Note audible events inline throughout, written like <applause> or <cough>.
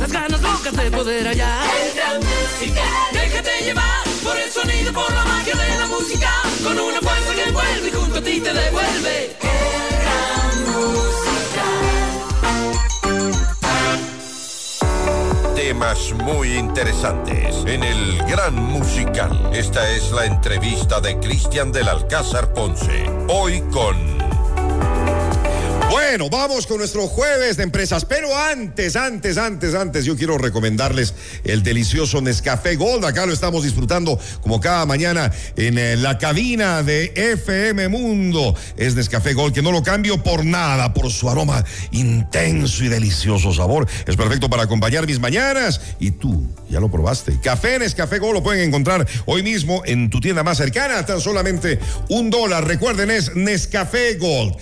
Las ganas locas de poder hallar. El gran musical. Déjate llevar por el sonido, por la magia de la música. Con una fuerza que envuelve y junto a ti te devuelve. El gran musical. Temas muy interesantes en el Gran Musical. Esta es la entrevista de Cristian del Alcázar Ponce. Hoy con bueno, vamos con nuestro jueves de empresas, pero antes, antes, antes, antes, yo quiero recomendarles el delicioso Nescafé Gold. Acá lo estamos disfrutando como cada mañana en eh, la cabina de FM Mundo. Es Nescafé Gold, que no lo cambio por nada, por su aroma intenso y delicioso sabor. Es perfecto para acompañar mis mañanas. Y tú, ya lo probaste. Café Nescafé Gold lo pueden encontrar hoy mismo en tu tienda más cercana, tan solamente un dólar. Recuerden, es Nescafé Gold.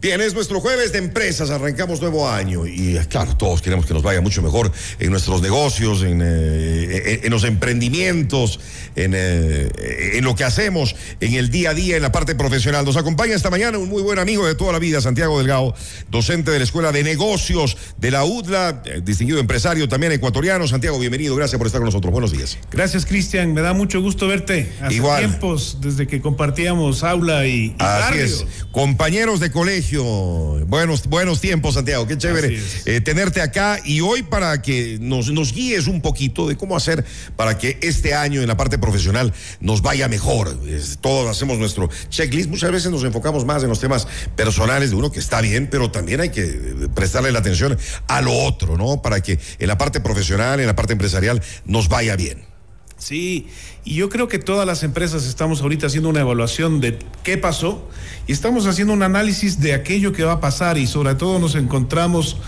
Bien, es nuestro jueves de empresas, arrancamos nuevo año y claro, todos queremos que nos vaya mucho mejor en nuestros negocios, en, eh, los emprendimientos, en, eh, en, lo que hacemos en el día a día, en la parte profesional. Nos acompaña esta mañana un muy buen amigo de toda la vida, Santiago Delgado, docente de la Escuela de Negocios de la UDLA, eh, distinguido empresario también ecuatoriano. Santiago, bienvenido, gracias por estar con nosotros. Buenos días. Gracias, Cristian, me da mucho gusto verte. Hace Igual. tiempos desde que compartíamos aula y, y Así es, compañeros de colegio Buenos, buenos tiempos, Santiago. Qué chévere eh, tenerte acá y hoy para que nos, nos guíes un poquito de cómo hacer para que este año en la parte profesional nos vaya mejor. todos hacemos nuestro checklist. Muchas veces nos enfocamos más en los temas personales de uno que está bien, pero también hay que prestarle la atención a lo otro, ¿no? Para que en la parte profesional, en la parte empresarial, nos vaya bien. Sí, y yo creo que todas las empresas estamos ahorita haciendo una evaluación de qué pasó y estamos haciendo un análisis de aquello que va a pasar y sobre todo nos encontramos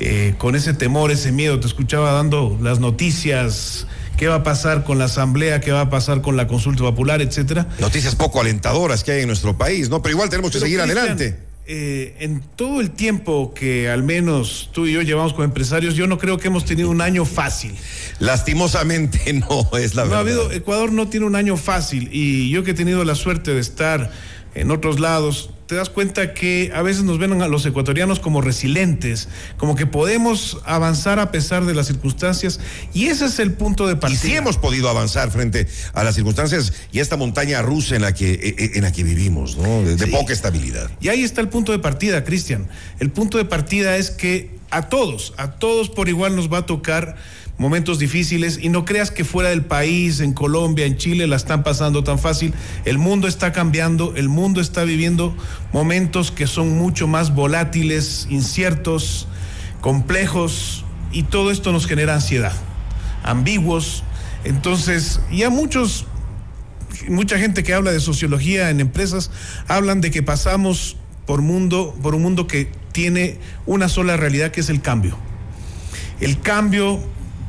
eh, con ese temor, ese miedo. Te escuchaba dando las noticias, qué va a pasar con la asamblea, qué va a pasar con la consulta popular, etcétera. Noticias poco alentadoras que hay en nuestro país, ¿no? Pero igual tenemos que seguir adelante. Eh, en todo el tiempo que al menos tú y yo llevamos como empresarios, yo no creo que hemos tenido un año fácil. Lastimosamente <laughs> no es la no verdad. Ha habido, Ecuador no tiene un año fácil y yo que he tenido la suerte de estar en otros lados, te das cuenta que a veces nos ven a los ecuatorianos como resilientes, como que podemos avanzar a pesar de las circunstancias y ese es el punto de partida. Y sí hemos podido avanzar frente a las circunstancias y esta montaña rusa en la que, e, e, en la que vivimos, ¿no? De, poca estabilidad. Y ahí está el punto de partida, Cristian. El punto de partida es que a todos, a todos por igual nos va a tocar momentos difíciles y no creas que fuera del país, en Colombia, en Chile, la están pasando tan fácil. El mundo está cambiando, el mundo está viviendo momentos que son mucho más volátiles, inciertos, complejos y todo esto nos genera ansiedad, ambiguos. Entonces, ya muchos, mucha gente que habla de sociología en empresas hablan de que pasamos por mundo, por un mundo que tiene una sola realidad que es el cambio. El cambio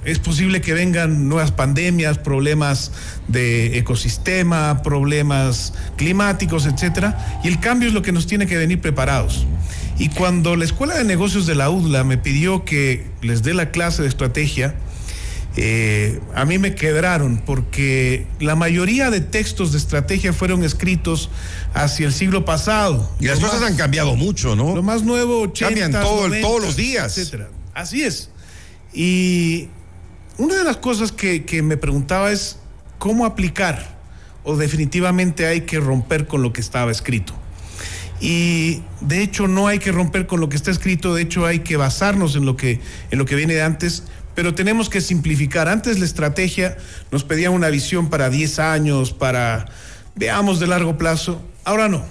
es posible que vengan nuevas pandemias, problemas de ecosistema, problemas climáticos, etcétera, y el cambio es lo que nos tiene que venir preparados. Y cuando la Escuela de Negocios de la UDLA me pidió que les dé la clase de estrategia, eh, a mí me quebraron porque la mayoría de textos de estrategia fueron escritos hacia el siglo pasado. Y las cosas han cambiado mucho, ¿no? Lo más nuevo, 80, Cambian todo, todos los días. Etcétera. Así es. Y una de las cosas que, me preguntaba es cómo aplicar o definitivamente hay que romper con lo que estaba escrito. Y de hecho no hay que romper con lo que está escrito, de hecho hay que basarnos en lo que, en lo que viene de antes, pero tenemos que simplificar. Antes la estrategia nos pedía una visión para 10 años, para veamos de largo plazo, ahora no.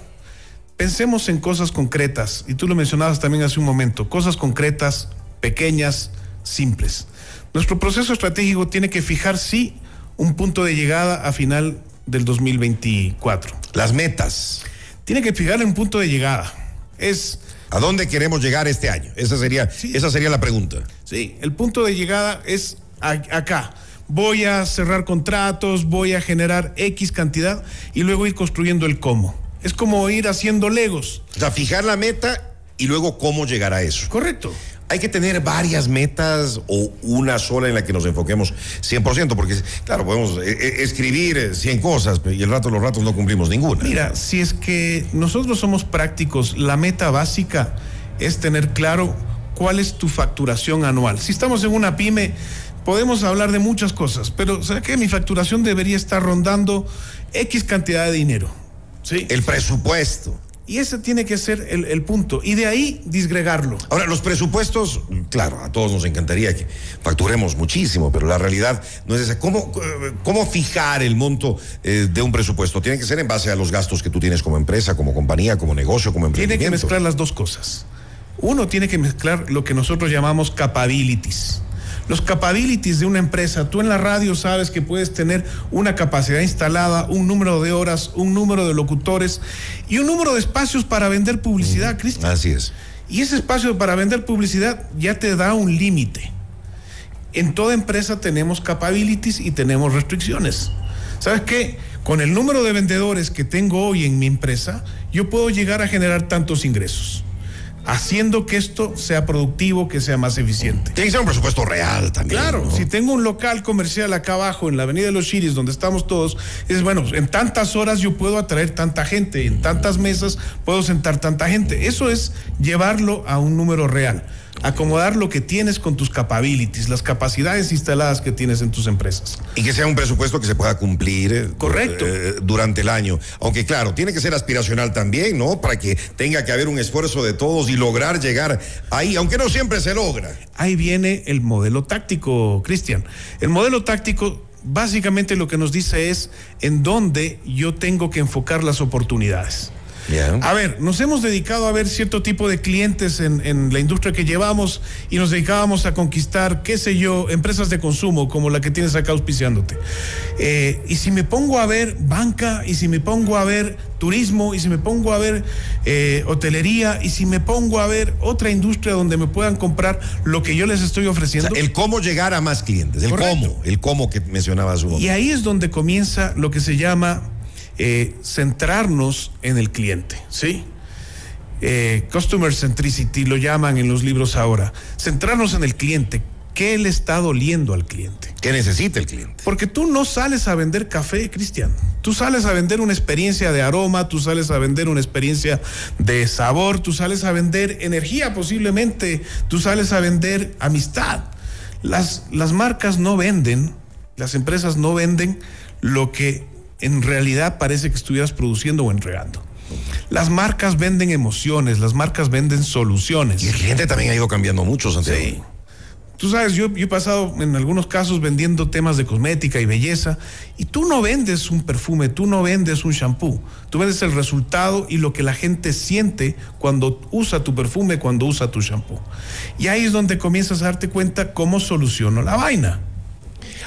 Pensemos en cosas concretas, y tú lo mencionabas también hace un momento, cosas concretas, pequeñas, simples. Nuestro proceso estratégico tiene que fijar, sí, un punto de llegada a final del 2024. Las metas. Tiene que fijar un punto de llegada. Es. ¿A dónde queremos llegar este año? Esa sería, esa sería la pregunta. Sí, el punto de llegada es acá. Voy a cerrar contratos, voy a generar X cantidad y luego ir construyendo el cómo. Es como ir haciendo legos. O sea, fijar la meta y luego cómo llegar a eso. Correcto hay que tener varias metas o una sola en la que nos enfoquemos 100%, porque claro, podemos eh, eh, escribir 100 cosas y el rato los ratos no cumplimos ninguna. Mira, si es que nosotros somos prácticos, la meta básica es tener claro cuál es tu facturación anual. Si estamos en una pyme, podemos hablar de muchas cosas, pero ¿sabes qué? Mi facturación debería estar rondando X cantidad de dinero. ¿sí? El presupuesto. Y ese tiene que ser el, el, punto. Y de ahí disgregarlo. Ahora, los presupuestos, claro, a todos nos encantaría que facturemos muchísimo, pero la realidad no es esa. ¿Cómo, cómo fijar el monto eh, de un presupuesto? Tiene que ser en base a los gastos que tú tienes como empresa, como compañía, como negocio, como emprendimiento. Tiene que mezclar las dos cosas. Uno tiene que mezclar lo que nosotros llamamos capabilities los capabilities de una empresa. Tú en la radio sabes que puedes tener una capacidad instalada, un número de horas, un número de locutores y un número de espacios para vender publicidad, Cristian. Así es. Y ese espacio para vender publicidad ya te da un límite. En toda empresa tenemos capabilities y tenemos restricciones. ¿Sabes qué? Con el número de vendedores que tengo hoy en mi empresa, yo puedo llegar a generar tantos ingresos haciendo que esto sea productivo, que sea más eficiente. Tiene que ser un presupuesto real también. Claro, ¿no? si tengo un local comercial acá abajo en la Avenida de los Chiris, donde estamos todos, es bueno, en tantas horas yo puedo atraer tanta gente, en tantas mesas puedo sentar tanta gente. Eso es llevarlo a un número real acomodar lo que tienes con tus capabilities, las capacidades instaladas que tienes en tus empresas. Y que sea un presupuesto que se pueda cumplir. eh, Correcto. eh, durante el año. Aunque claro, tiene que ser aspiracional también, ¿no? Para que tenga que haber un esfuerzo de todos y lograr llegar ahí, aunque no siempre se logra. Ahí viene el modelo táctico, Cristian. El modelo táctico básicamente lo que nos dice es en dónde yo tengo que enfocar las oportunidades. Yeah. A ver, nos hemos dedicado a ver cierto tipo de clientes en, en, la industria que llevamos y nos dedicábamos a conquistar, qué sé yo, empresas de consumo como la que tienes acá auspiciándote. Eh, y si me pongo a ver banca, y si me pongo a ver turismo, y si me pongo a ver eh, hotelería, y si me pongo a ver otra industria donde me puedan comprar lo que yo les estoy ofreciendo. O sea, el cómo llegar a más clientes, el Correcto. cómo, el cómo que mencionaba su Y ahí es donde comienza lo que se llama eh, centrarnos en el cliente, ¿sí? Eh, customer centricity lo llaman en los libros ahora. Centrarnos en el cliente. ¿Qué le está doliendo al cliente? ¿Qué necesita el cliente? Porque tú no sales a vender café, Cristian. Tú sales a vender una experiencia de aroma, tú sales a vender una experiencia de sabor, tú sales a vender energía posiblemente, tú sales a vender amistad. Las, las marcas no venden, las empresas no venden lo que en realidad parece que estuvieras produciendo o entregando. Las marcas venden emociones, las marcas venden soluciones. Y el cliente también ha ido cambiando mucho, Santiago. Sí. Tú sabes, yo, yo, he pasado en algunos casos vendiendo temas de cosmética y belleza y tú no vendes un perfume, tú no vendes un shampoo, tú vendes el resultado y lo que la gente siente cuando usa tu perfume, cuando usa tu shampoo. Y ahí es donde comienzas a darte cuenta cómo soluciono la vaina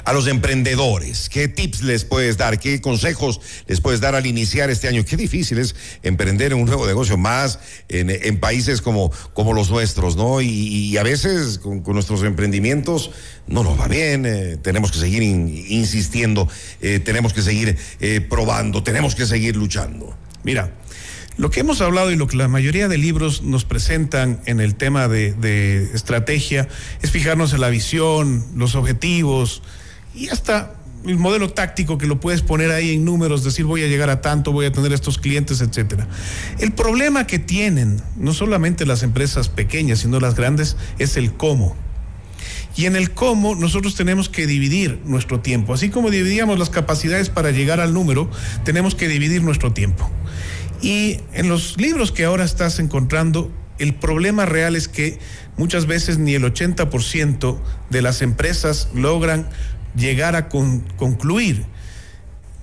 a los emprendedores? ¿Qué tips les puedes dar? ¿Qué consejos les puedes dar al iniciar este año? Qué difícil es emprender en un nuevo negocio más en, países como, como los nuestros, ¿no? Y, a veces con, nuestros emprendimientos no nos va bien, eh, tenemos que seguir in, insistiendo, eh, tenemos que seguir eh, probando, tenemos que seguir luchando. Mira, lo que hemos hablado y lo que la mayoría de libros nos presentan en el tema de estrategia es fijarnos en la visión, los objetivos, y hasta el modelo táctico que lo puedes poner ahí en números, decir voy a llegar a tanto, voy a tener estos clientes, etcétera. El problema que tienen no solamente las empresas pequeñas, sino las grandes, es el cómo. Y en el cómo nosotros tenemos que dividir nuestro tiempo. Así como dividíamos las capacidades para llegar al número, tenemos que dividir nuestro tiempo. Y en los libros que ahora estás encontrando, el problema real es que muchas veces ni el 80% de las empresas logran llegar a con, concluir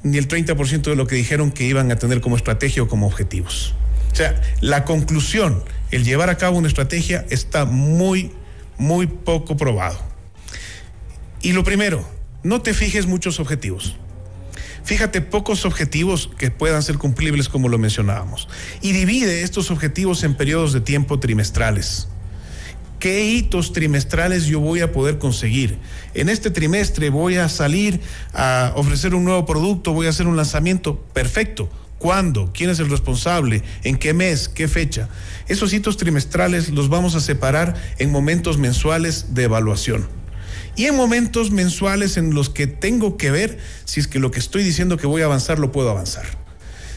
ni el 30% de lo que dijeron que iban a tener como estrategia o como objetivos. O sea, la conclusión, el llevar a cabo una estrategia está muy, muy poco probado. Y lo primero, no te fijes muchos objetivos. Fíjate pocos objetivos que puedan ser cumplibles como lo mencionábamos. Y divide estos objetivos en periodos de tiempo trimestrales. ¿Qué hitos trimestrales yo voy a poder conseguir? En este trimestre voy a salir a ofrecer un nuevo producto, voy a hacer un lanzamiento. Perfecto. ¿Cuándo? ¿Quién es el responsable? ¿En qué mes? ¿Qué fecha? Esos hitos trimestrales los vamos a separar en momentos mensuales de evaluación. Y en momentos mensuales en los que tengo que ver si es que lo que estoy diciendo que voy a avanzar lo puedo avanzar.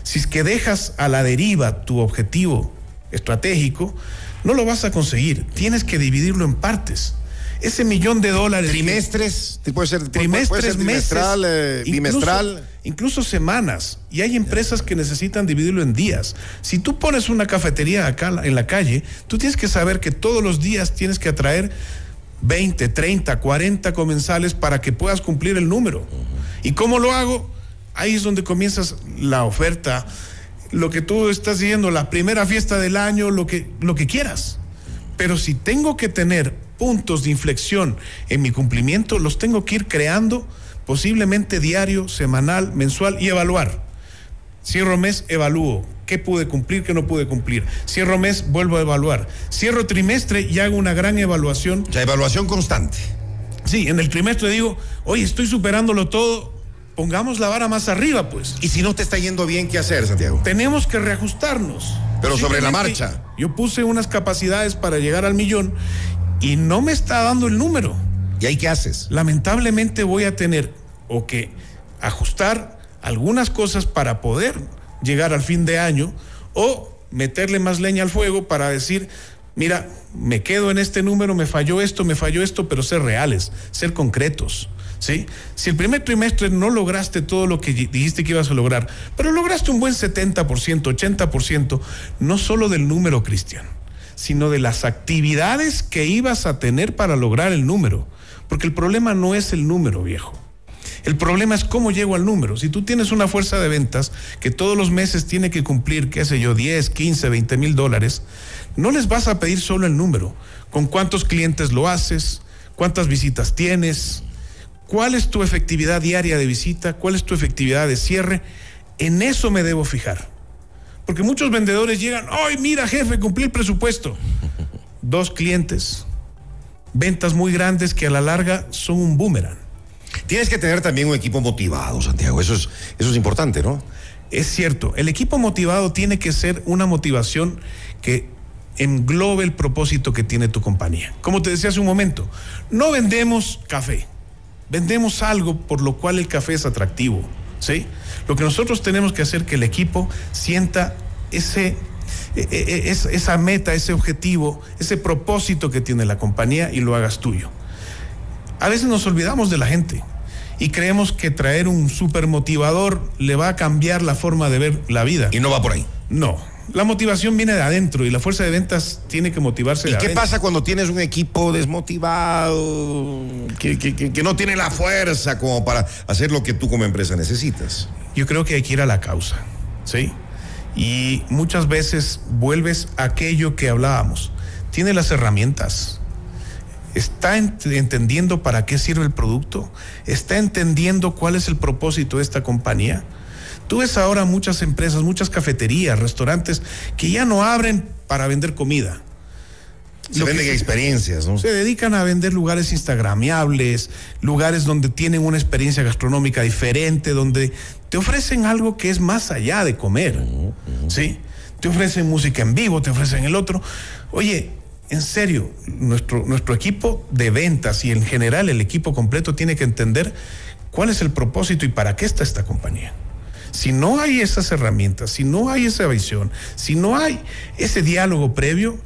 Si es que dejas a la deriva tu objetivo estratégico, no lo vas a conseguir. Tienes que dividirlo en partes. Ese millón de dólares. Trimestres, puede ser trimestres, puede ser trimestral, meses, eh, incluso- bimestral. Incluso, semanas. Y hay empresas que necesitan dividirlo en días. Si tú pones una cafetería acá en la calle, tú tienes que saber que todos los días tienes que atraer 20, 30, 40 comensales para que puedas cumplir el número. ¿Y cómo lo hago? Ahí es donde comienzas la oferta, lo que tú estás diciendo, la primera fiesta del año, lo que, lo que quieras. Pero si tengo que tener puntos de inflexión en mi cumplimiento, los tengo que ir creando posiblemente diario, semanal, mensual y evaluar. Cierro mes, evalúo. ¿Qué pude cumplir, qué no pude cumplir? Cierro mes, vuelvo a evaluar. Cierro trimestre y hago una gran evaluación. Sea, evaluación constante. Sí, en el trimestre digo, oye, estoy superándolo todo, pongamos la vara más arriba, pues. Y si no te está yendo bien, ¿qué hacer, Santiago? Tenemos que reajustarnos. Pero sobre la marcha. Yo puse unas capacidades para llegar al millón y no me está dando el número. ¿Y ahí qué haces? lamentablemente voy a tener o que ajustar algunas cosas para poder llegar al fin de año o meterle más leña al fuego para decir, mira, me quedo en este número, me falló esto, me falló esto, pero ser reales, ser concretos. ¿Sí? Si el primer trimestre no lograste todo lo que dijiste que ibas a lograr, pero lograste un buen 70%, 80%, no solo del número, Cristian, sino de las actividades que ibas a tener para lograr el número. Porque el problema no es el número, viejo. El problema es cómo llego al número. Si tú tienes una fuerza de ventas que todos los meses tiene que cumplir, qué sé yo, 10, 15, 20 mil dólares, no les vas a pedir solo el número. ¿Con cuántos clientes lo haces? ¿Cuántas visitas tienes? ¿Cuál es tu efectividad diaria de visita? ¿Cuál es tu efectividad de cierre? En eso me debo fijar. Porque muchos vendedores llegan, ¡ay, mira, jefe, cumplí el presupuesto! <laughs> Dos clientes, ventas muy grandes que a la larga son un boomerang. Tienes que tener también un equipo motivado, Santiago. Eso es, eso es importante, ¿no? Es cierto, el equipo motivado tiene que ser una motivación que englobe el propósito que tiene tu compañía. Como te decía hace un momento, no vendemos café, vendemos algo por lo cual el café es atractivo, ¿sí? Lo que nosotros tenemos que hacer que el equipo sienta ese e- e- es- esa meta, ese objetivo, ese propósito que tiene la compañía y lo hagas tuyo. A veces nos olvidamos de la gente y creemos que traer un super motivador le va a cambiar la forma de ver la vida. Y no va por ahí. No, la motivación viene de adentro y la fuerza de ventas tiene que motivarse ¿Y de qué adentro. pasa cuando tienes un equipo desmotivado, que, que- que- que no tiene la fuerza como para hacer lo que tú como empresa necesitas? Yo creo que hay que ir a la causa, ¿sí? Y muchas veces vuelves a aquello que hablábamos. Tiene las herramientas. ¿Está ent- entendiendo para qué sirve el producto? ¿Está entendiendo cuál es el propósito de esta compañía? Tú ves ahora muchas empresas, muchas cafeterías, restaurantes que ya no abren para vender comida. Se Lo venden experiencias, ¿no? Se dedican a vender lugares instagramiables, lugares donde tienen una experiencia gastronómica diferente, donde te ofrecen algo que es más allá de comer, ¿sí? Te ofrecen música en vivo, te ofrecen el otro. Oye, en serio, nuestro, nuestro equipo de ventas y en general el equipo completo tiene que entender cuál es el propósito y para qué está esta compañía. Si no hay esas herramientas, si no hay esa visión, si no hay ese diálogo previo,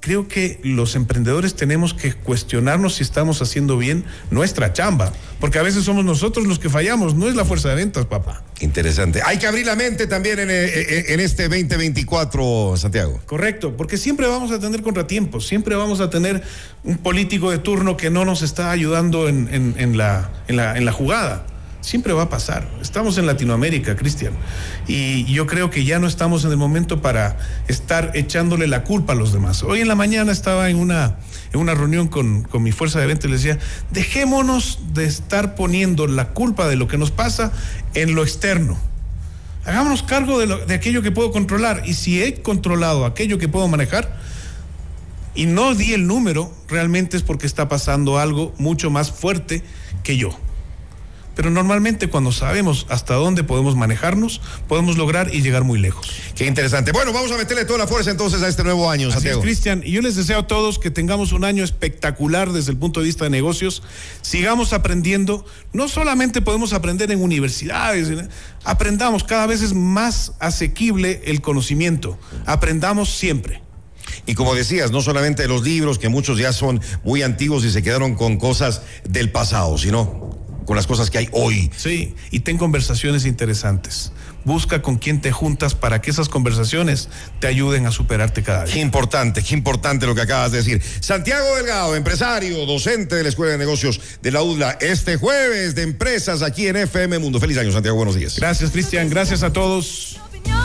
creo que los emprendedores tenemos que cuestionarnos si estamos haciendo bien nuestra chamba, porque a veces somos nosotros los que fallamos, no es la fuerza de ventas, papá. Interesante. Hay que abrir la mente también en, eh, en este 2024, Santiago. Correcto, porque siempre vamos a tener contratiempos, siempre vamos a tener un político de turno que no nos está ayudando en, en- en la, en la- en la jugada. Siempre va a pasar. Estamos en Latinoamérica, Cristian. Y yo creo que ya no estamos en el momento para estar echándole la culpa a los demás. Hoy en la mañana estaba en una, en una reunión con, con mi fuerza de venta y les decía, dejémonos de estar poniendo la culpa de lo que nos pasa en lo externo. Hagámonos cargo de, lo- de aquello que puedo controlar. Y si he controlado aquello que puedo manejar y no di el número, realmente es porque está pasando algo mucho más fuerte que yo. Pero normalmente cuando sabemos hasta dónde podemos manejarnos, podemos lograr y llegar muy lejos. Qué interesante. Bueno, vamos a meterle toda la fuerza entonces a este nuevo año, Así Santiago. Cristian. Y yo les deseo a todos que tengamos un año espectacular desde el punto de vista de negocios. Sigamos aprendiendo. No solamente podemos aprender en universidades, en- aprendamos. Cada vez es más asequible el conocimiento. Aprendamos siempre. Y como decías, no solamente los libros, que muchos ya son muy antiguos y se quedaron con cosas del pasado, sino con las cosas que hay hoy. Sí, y ten conversaciones interesantes. Busca con quién te juntas para que esas conversaciones te ayuden a superarte cada día. Qué importante, qué importante lo que acabas de decir. Santiago Delgado, empresario, docente de la Escuela de Negocios de la UDLA, este jueves de empresas aquí en FM Mundo. Feliz año, Santiago, buenos días. Gracias, Cristian. Gracias a todos.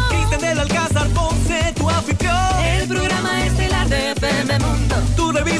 Cristian del Alcázar Ponce, tu anfitrión. El programa estelar de FM Mundo.